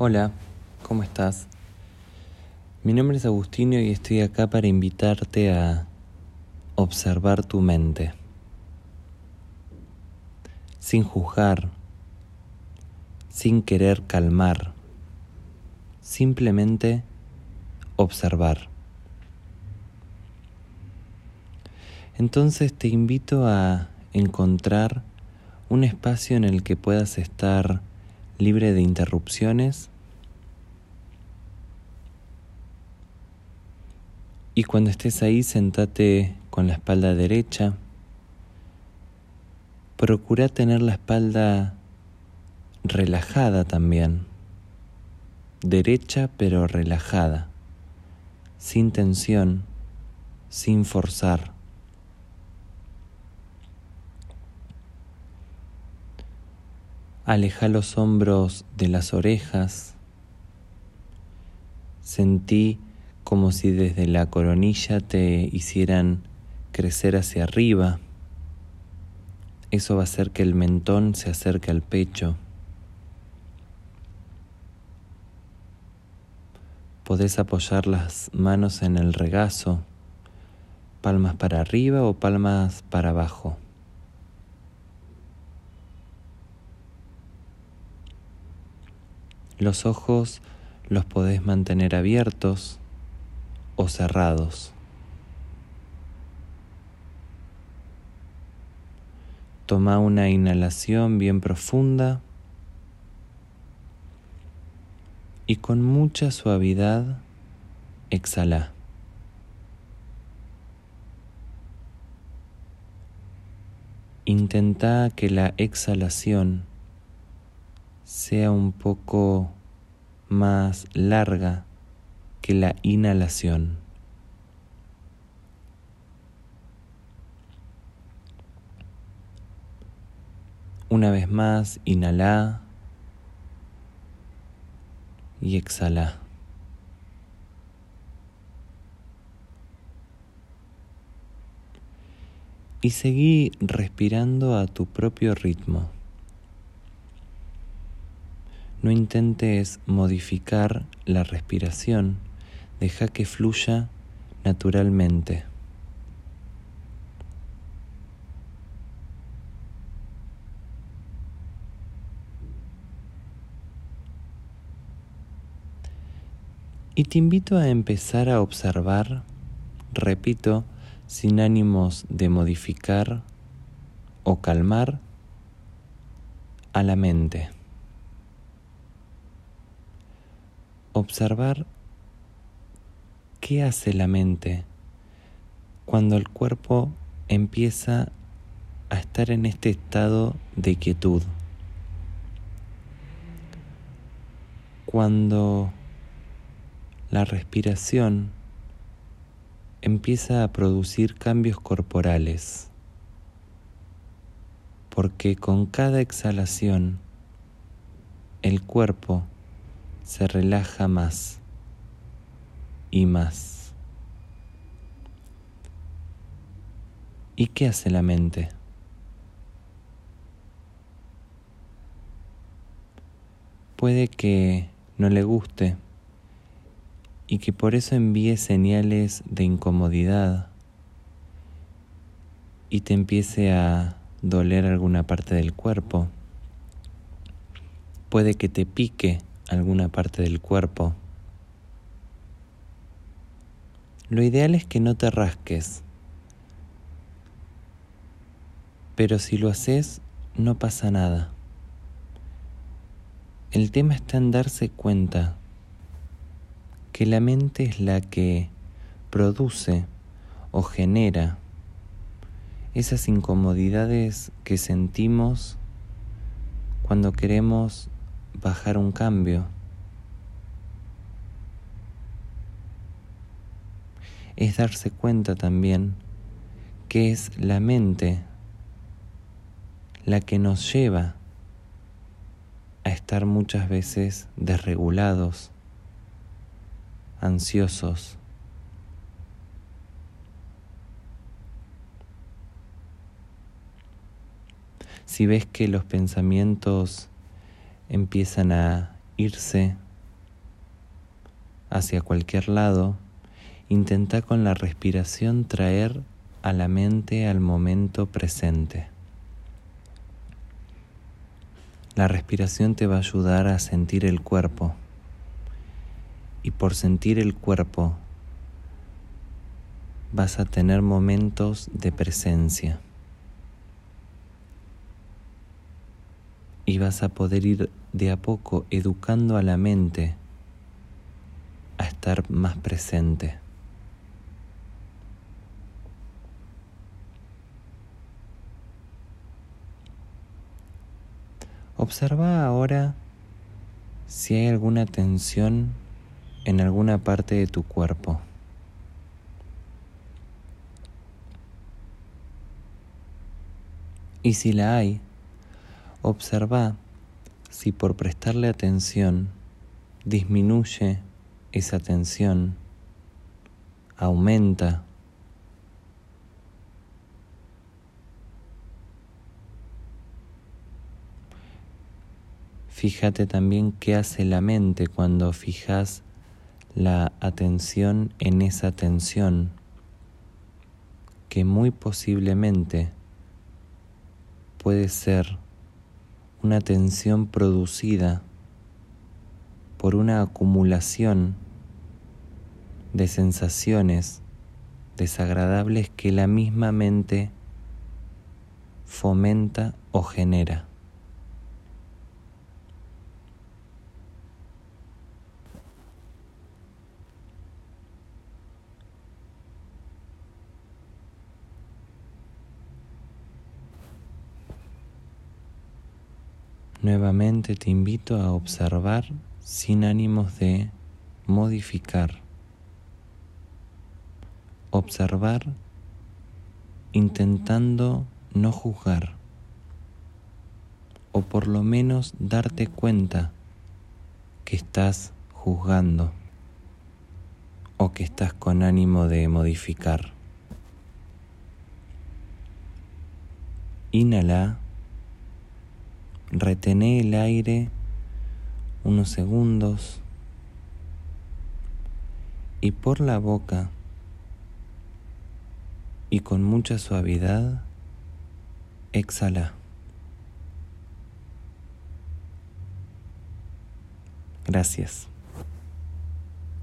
Hola, ¿cómo estás? Mi nombre es Agustino y estoy acá para invitarte a observar tu mente, sin juzgar, sin querer calmar, simplemente observar. Entonces te invito a encontrar un espacio en el que puedas estar libre de interrupciones. Y cuando estés ahí, sentate con la espalda derecha. Procura tener la espalda relajada también. Derecha pero relajada. Sin tensión, sin forzar. Aleja los hombros de las orejas. Sentí como si desde la coronilla te hicieran crecer hacia arriba. Eso va a hacer que el mentón se acerque al pecho. Podés apoyar las manos en el regazo, palmas para arriba o palmas para abajo. Los ojos los podés mantener abiertos o cerrados. Toma una inhalación bien profunda y con mucha suavidad exhala. Intenta que la exhalación sea un poco más larga que la inhalación. Una vez más, inhala y exhala. Y seguí respirando a tu propio ritmo. No intentes modificar la respiración, deja que fluya naturalmente. Y te invito a empezar a observar, repito, sin ánimos de modificar o calmar a la mente. Observar qué hace la mente cuando el cuerpo empieza a estar en este estado de quietud. Cuando la respiración empieza a producir cambios corporales, porque con cada exhalación el cuerpo se relaja más y más. ¿Y qué hace la mente? Puede que no le guste y que por eso envíe señales de incomodidad y te empiece a doler alguna parte del cuerpo. Puede que te pique alguna parte del cuerpo. Lo ideal es que no te rasques, pero si lo haces no pasa nada. El tema está en darse cuenta que la mente es la que produce o genera esas incomodidades que sentimos cuando queremos bajar un cambio. Es darse cuenta también que es la mente la que nos lleva a estar muchas veces desregulados, ansiosos. Si ves que los pensamientos empiezan a irse hacia cualquier lado, intenta con la respiración traer a la mente al momento presente. La respiración te va a ayudar a sentir el cuerpo y por sentir el cuerpo vas a tener momentos de presencia y vas a poder ir de a poco educando a la mente a estar más presente. Observa ahora si hay alguna tensión en alguna parte de tu cuerpo. Y si la hay, observa si por prestarle atención disminuye esa tensión, aumenta. Fíjate también qué hace la mente cuando fijas la atención en esa tensión que muy posiblemente puede ser una tensión producida por una acumulación de sensaciones desagradables que la misma mente fomenta o genera. Nuevamente te invito a observar sin ánimos de modificar. Observar intentando no juzgar o por lo menos darte cuenta que estás juzgando o que estás con ánimo de modificar. Inhala retené el aire unos segundos y por la boca y con mucha suavidad exhala. Gracias.